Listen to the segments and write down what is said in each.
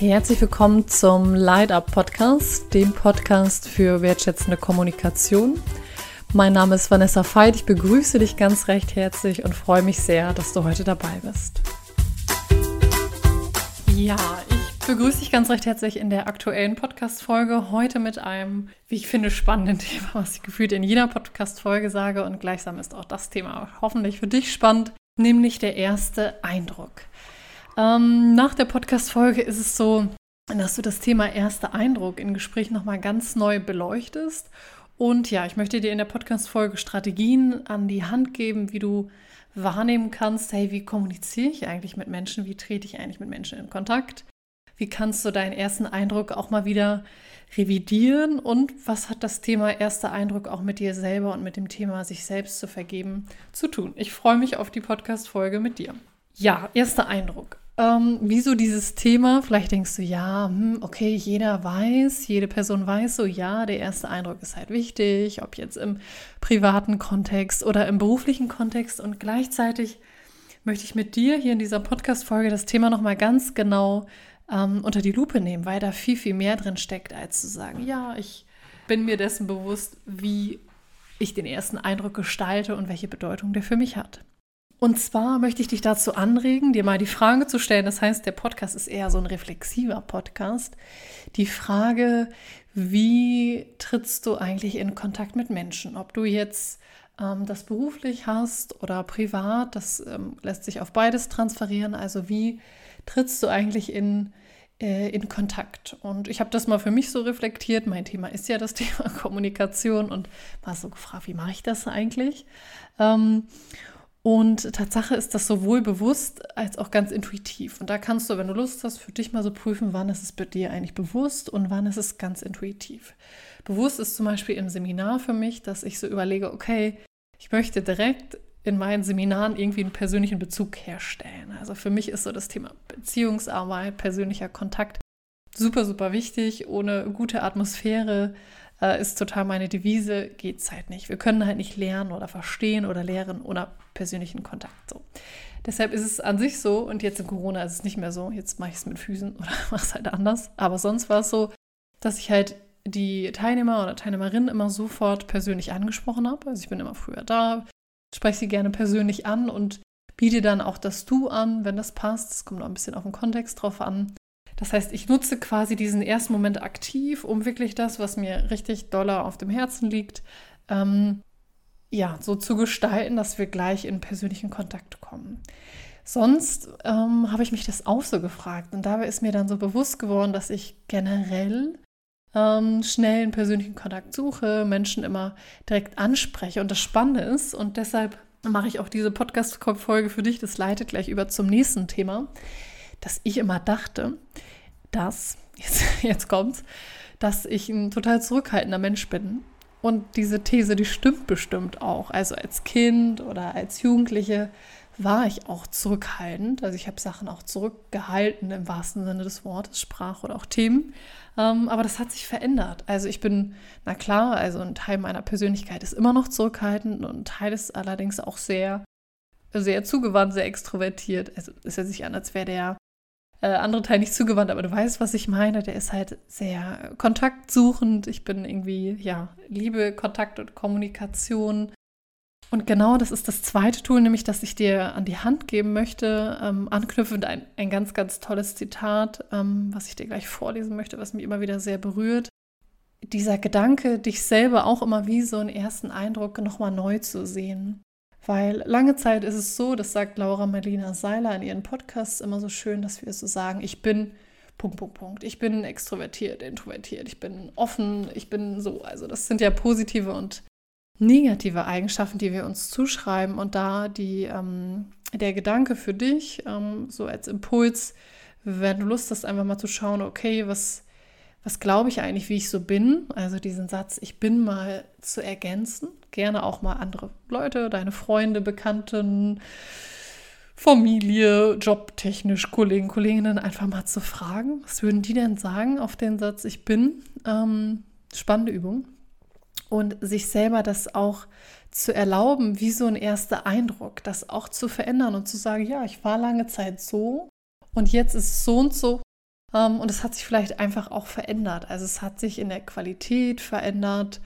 Herzlich willkommen zum Light Up Podcast, dem Podcast für wertschätzende Kommunikation. Mein Name ist Vanessa Veit, ich begrüße dich ganz recht herzlich und freue mich sehr, dass du heute dabei bist. Ja, ich begrüße dich ganz recht herzlich in der aktuellen Podcast-Folge. Heute mit einem, wie ich finde, spannenden Thema, was ich gefühlt in jeder Podcast-Folge sage. Und gleichsam ist auch das Thema hoffentlich für dich spannend, nämlich der erste Eindruck. Ähm, nach der Podcast-Folge ist es so, dass du das Thema erster Eindruck in Gesprächen nochmal ganz neu beleuchtest. Und ja, ich möchte dir in der Podcast-Folge Strategien an die Hand geben, wie du wahrnehmen kannst, hey, wie kommuniziere ich eigentlich mit Menschen? Wie trete ich eigentlich mit Menschen in Kontakt? Wie kannst du deinen ersten Eindruck auch mal wieder revidieren? Und was hat das Thema erster Eindruck auch mit dir selber und mit dem Thema sich selbst zu vergeben zu tun? Ich freue mich auf die Podcast-Folge mit dir. Ja, erster Eindruck. Ähm, wieso dieses Thema? Vielleicht denkst du, ja, hm, okay, jeder weiß, jede Person weiß so, ja, der erste Eindruck ist halt wichtig, ob jetzt im privaten Kontext oder im beruflichen Kontext. Und gleichzeitig möchte ich mit dir hier in dieser Podcast-Folge das Thema nochmal ganz genau ähm, unter die Lupe nehmen, weil da viel, viel mehr drin steckt, als zu sagen, ja, ich bin mir dessen bewusst, wie ich den ersten Eindruck gestalte und welche Bedeutung der für mich hat. Und zwar möchte ich dich dazu anregen, dir mal die Frage zu stellen. Das heißt, der Podcast ist eher so ein reflexiver Podcast. Die Frage, wie trittst du eigentlich in Kontakt mit Menschen? Ob du jetzt ähm, das beruflich hast oder privat, das ähm, lässt sich auf beides transferieren. Also wie trittst du eigentlich in, äh, in Kontakt? Und ich habe das mal für mich so reflektiert. Mein Thema ist ja das Thema Kommunikation und war so gefragt, wie mache ich das eigentlich? Ähm, und Tatsache ist das sowohl bewusst als auch ganz intuitiv. Und da kannst du, wenn du Lust hast, für dich mal so prüfen, wann ist es bei dir eigentlich bewusst und wann ist es ganz intuitiv. Bewusst ist zum Beispiel im Seminar für mich, dass ich so überlege, okay, ich möchte direkt in meinen Seminaren irgendwie einen persönlichen Bezug herstellen. Also für mich ist so das Thema Beziehungsarbeit, persönlicher Kontakt super, super wichtig. Ohne gute Atmosphäre äh, ist total meine Devise, geht es halt nicht. Wir können halt nicht lernen oder verstehen oder lehren ohne persönlichen Kontakt. So. Deshalb ist es an sich so, und jetzt in Corona ist es nicht mehr so, jetzt mache ich es mit Füßen oder mache es halt anders. Aber sonst war es so, dass ich halt die Teilnehmer oder Teilnehmerinnen immer sofort persönlich angesprochen habe. Also ich bin immer früher da, spreche sie gerne persönlich an und biete dann auch das Du an, wenn das passt. Es kommt auch ein bisschen auf den Kontext drauf an. Das heißt, ich nutze quasi diesen ersten Moment aktiv, um wirklich das, was mir richtig doller auf dem Herzen liegt, ähm, ja, so zu gestalten, dass wir gleich in persönlichen Kontakt kommen. Sonst ähm, habe ich mich das auch so gefragt und dabei ist mir dann so bewusst geworden, dass ich generell ähm, schnell einen persönlichen Kontakt suche, Menschen immer direkt anspreche und das Spannende ist und deshalb mache ich auch diese Podcast-Folge für dich, das leitet gleich über zum nächsten Thema, dass ich immer dachte, dass, jetzt, jetzt kommt's, dass ich ein total zurückhaltender Mensch bin. Und diese These, die stimmt bestimmt auch. Also als Kind oder als Jugendliche war ich auch zurückhaltend. Also ich habe Sachen auch zurückgehalten im wahrsten Sinne des Wortes, Sprache oder auch Themen. Ähm, aber das hat sich verändert. Also ich bin, na klar, also ein Teil meiner Persönlichkeit ist immer noch zurückhaltend und ein Teil ist allerdings auch sehr, sehr zugewandt, sehr extrovertiert. Also ist ja sich an, als wäre der äh, andere Teil nicht zugewandt, aber du weißt, was ich meine. Der ist halt sehr kontaktsuchend. Ich bin irgendwie, ja, liebe Kontakt und Kommunikation. Und genau das ist das zweite Tool, nämlich das ich dir an die Hand geben möchte, ähm, anknüpfend ein, ein ganz, ganz tolles Zitat, ähm, was ich dir gleich vorlesen möchte, was mich immer wieder sehr berührt. Dieser Gedanke, dich selber auch immer wie so einen ersten Eindruck nochmal neu zu sehen. Weil lange Zeit ist es so, das sagt Laura Marlina Seiler in ihren Podcasts immer so schön, dass wir so sagen, ich bin Punkt, Punkt, Punkt. Ich bin extrovertiert, introvertiert, ich bin offen, ich bin so. Also das sind ja positive und negative Eigenschaften, die wir uns zuschreiben. Und da die, ähm, der Gedanke für dich, ähm, so als Impuls, wenn du Lust hast, einfach mal zu schauen, okay, was, was glaube ich eigentlich, wie ich so bin? Also diesen Satz, ich bin mal zu ergänzen gerne auch mal andere Leute, deine Freunde, Bekannten, Familie, jobtechnisch, Kollegen, Kolleginnen einfach mal zu fragen. Was würden die denn sagen auf den Satz Ich bin? Ähm, spannende Übung. Und sich selber das auch zu erlauben, wie so ein erster Eindruck, das auch zu verändern und zu sagen, ja, ich war lange Zeit so und jetzt ist es so und so Ähm, und es hat sich vielleicht einfach auch verändert. Also es hat sich in der Qualität verändert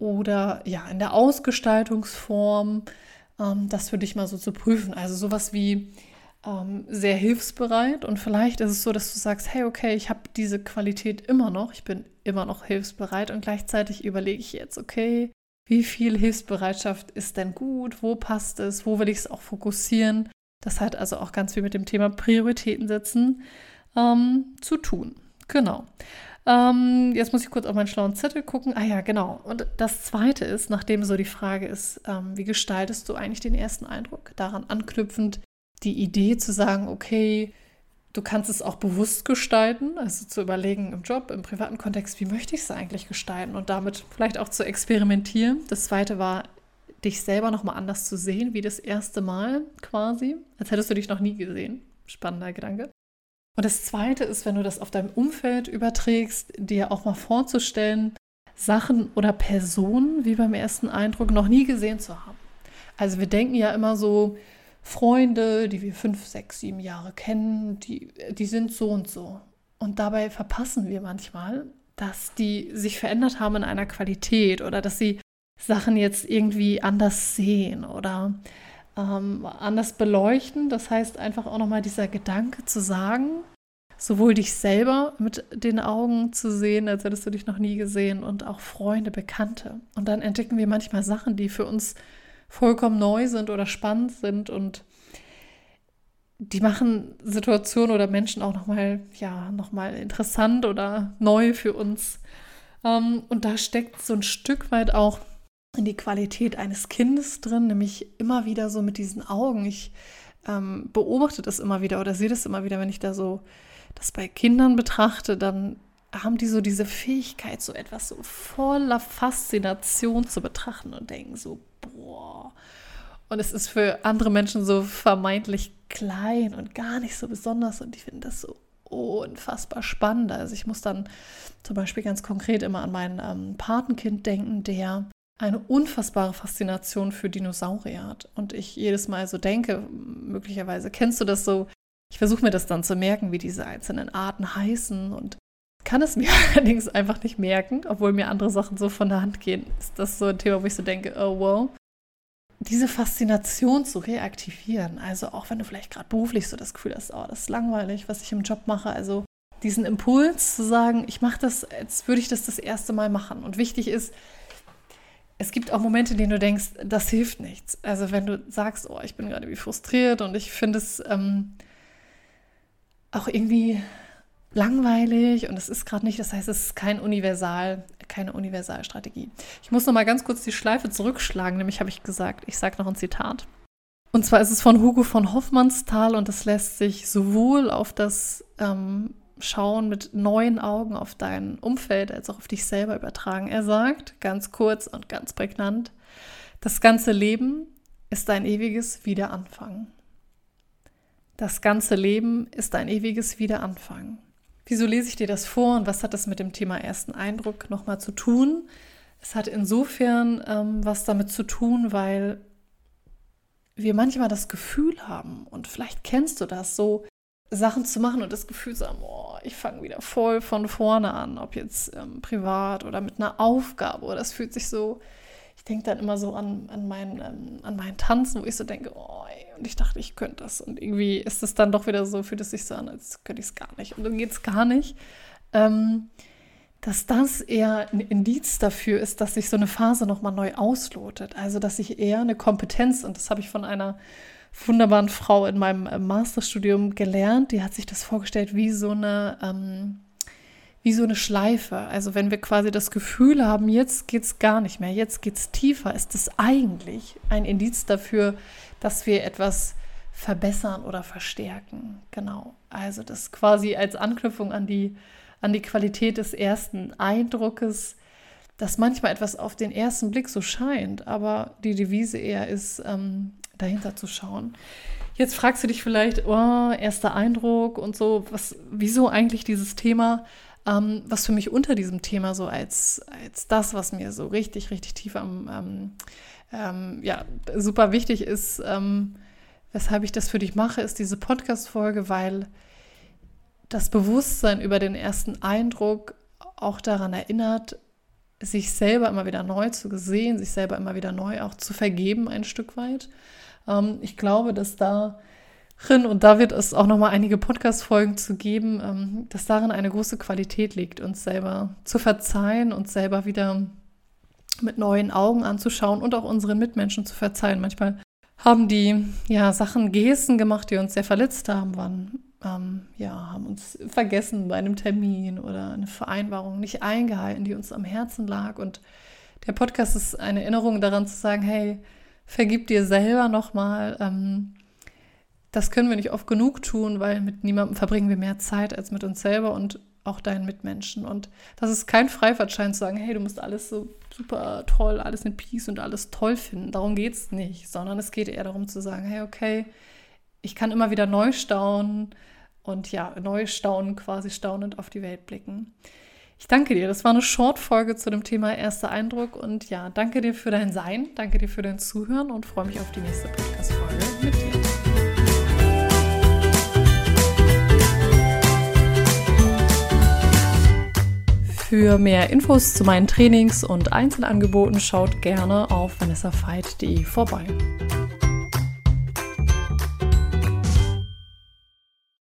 oder ja, in der Ausgestaltungsform. Ähm, das für dich mal so zu prüfen. Also sowas wie ähm, sehr hilfsbereit und vielleicht ist es so, dass du sagst, hey, okay, ich habe diese Qualität immer noch, ich bin immer noch hilfsbereit und gleichzeitig überlege ich jetzt, okay, wie viel Hilfsbereitschaft ist denn gut, wo passt es, wo will ich es auch fokussieren. Das hat also auch ganz viel mit dem Thema Prioritäten setzen ähm, zu tun. Genau. Ähm, jetzt muss ich kurz auf meinen schlauen Zettel gucken. Ah ja, genau. Und das Zweite ist, nachdem so die Frage ist, ähm, wie gestaltest du eigentlich den ersten Eindruck? Daran anknüpfend die Idee zu sagen, okay, du kannst es auch bewusst gestalten, also zu überlegen im Job, im privaten Kontext, wie möchte ich es eigentlich gestalten und damit vielleicht auch zu experimentieren. Das Zweite war, dich selber nochmal anders zu sehen, wie das erste Mal quasi, als hättest du dich noch nie gesehen. Spannender Gedanke. Und das Zweite ist, wenn du das auf deinem Umfeld überträgst, dir auch mal vorzustellen, Sachen oder Personen, wie beim ersten Eindruck, noch nie gesehen zu haben. Also wir denken ja immer so, Freunde, die wir fünf, sechs, sieben Jahre kennen, die, die sind so und so. Und dabei verpassen wir manchmal, dass die sich verändert haben in einer Qualität oder dass sie Sachen jetzt irgendwie anders sehen oder ähm, anders beleuchten. Das heißt einfach auch nochmal dieser Gedanke zu sagen, sowohl dich selber mit den Augen zu sehen, als hättest du dich noch nie gesehen und auch Freunde, Bekannte. Und dann entdecken wir manchmal Sachen, die für uns vollkommen neu sind oder spannend sind und die machen Situationen oder Menschen auch nochmal, ja, nochmal interessant oder neu für uns. Ähm, und da steckt so ein Stück weit auch in die Qualität eines Kindes drin, nämlich immer wieder so mit diesen Augen. Ich ähm, beobachte das immer wieder oder sehe das immer wieder, wenn ich da so das bei Kindern betrachte, dann haben die so diese Fähigkeit, so etwas so voller Faszination zu betrachten und denken so, boah. Und es ist für andere Menschen so vermeintlich klein und gar nicht so besonders und die finden das so unfassbar spannend. Also ich muss dann zum Beispiel ganz konkret immer an mein ähm, Patenkind denken, der eine unfassbare Faszination für Dinosaurier hat. Und ich jedes Mal so denke, möglicherweise kennst du das so, ich versuche mir das dann zu merken, wie diese einzelnen Arten heißen und kann es mir allerdings einfach nicht merken, obwohl mir andere Sachen so von der Hand gehen. Ist das so ein Thema, wo ich so denke, oh wow. Diese Faszination zu reaktivieren, also auch wenn du vielleicht gerade beruflich so das Gefühl hast, oh, das ist langweilig, was ich im Job mache, also diesen Impuls zu sagen, ich mache das, als würde ich das das erste Mal machen. Und wichtig ist, es gibt auch Momente, in denen du denkst, das hilft nichts. Also wenn du sagst, oh, ich bin gerade wie frustriert und ich finde es ähm, auch irgendwie langweilig und es ist gerade nicht, das heißt, es ist kein Universal, keine Universalstrategie. Ich muss noch mal ganz kurz die Schleife zurückschlagen, nämlich habe ich gesagt, ich sage noch ein Zitat. Und zwar ist es von Hugo von Hoffmannsthal und das lässt sich sowohl auf das ähm, Schauen mit neuen Augen auf dein Umfeld als auch auf dich selber übertragen. Er sagt, ganz kurz und ganz prägnant, das ganze Leben ist ein ewiges Wiederanfangen. Das ganze Leben ist ein ewiges Wiederanfangen. Wieso lese ich dir das vor und was hat das mit dem Thema ersten Eindruck nochmal zu tun? Es hat insofern ähm, was damit zu tun, weil wir manchmal das Gefühl haben, und vielleicht kennst du das so, Sachen zu machen und das Gefühl zu haben, oh, ich fange wieder voll von vorne an, ob jetzt ähm, privat oder mit einer Aufgabe. Oder das fühlt sich so, ich denke dann immer so an, an, mein, ähm, an meinen Tanzen, wo ich so denke, oh, und ich dachte, ich könnte das. Und irgendwie ist es dann doch wieder so, fühlt es sich so an, als könnte ich es gar nicht. Und dann geht es gar nicht. Ähm, dass das eher ein Indiz dafür ist, dass sich so eine Phase nochmal neu auslotet. Also, dass ich eher eine Kompetenz, und das habe ich von einer wunderbaren Frau in meinem äh, Masterstudium gelernt. Die hat sich das vorgestellt wie so eine, ähm, wie so eine Schleife. Also wenn wir quasi das Gefühl haben, jetzt geht es gar nicht mehr, jetzt geht es tiefer, ist es eigentlich ein Indiz dafür, dass wir etwas verbessern oder verstärken. Genau. Also das quasi als Anknüpfung an die, an die Qualität des ersten Eindruckes, dass manchmal etwas auf den ersten Blick so scheint, aber die Devise eher ist, ähm, dahinter zu schauen. Jetzt fragst du dich vielleicht, oh, erster Eindruck und so, was, wieso eigentlich dieses Thema, ähm, was für mich unter diesem Thema so als, als das, was mir so richtig, richtig tief am, ähm, ja, super wichtig ist, ähm, weshalb ich das für dich mache, ist diese Podcast-Folge, weil das Bewusstsein über den ersten Eindruck auch daran erinnert, sich selber immer wieder neu zu sehen, sich selber immer wieder neu auch zu vergeben ein Stück weit. Ähm, ich glaube, dass darin, und da wird es auch nochmal einige Podcast-Folgen zu geben, ähm, dass darin eine große Qualität liegt, uns selber zu verzeihen, uns selber wieder mit neuen Augen anzuschauen und auch unseren Mitmenschen zu verzeihen. Manchmal haben die ja Sachen, Gesten gemacht, die uns sehr verletzt haben, waren ähm, ja, haben uns vergessen bei einem Termin oder eine Vereinbarung nicht eingehalten, die uns am Herzen lag. Und der Podcast ist eine Erinnerung daran zu sagen, hey, vergib dir selber nochmal. Ähm, das können wir nicht oft genug tun, weil mit niemandem verbringen wir mehr Zeit als mit uns selber und auch deinen Mitmenschen. Und das ist kein Freifahrtschein zu sagen, hey, du musst alles so super toll, alles in Peace und alles toll finden. Darum geht es nicht, sondern es geht eher darum zu sagen, hey, okay, ich kann immer wieder neu staunen und ja, neu staunen, quasi staunend auf die Welt blicken. Ich danke dir. Das war eine Short-Folge zu dem Thema erster Eindruck und ja, danke dir für dein Sein, danke dir für dein Zuhören und freue mich auf die nächste Podcast-Folge mit dir. Für mehr Infos zu meinen Trainings und Einzelangeboten schaut gerne auf vanessafeit.de vorbei.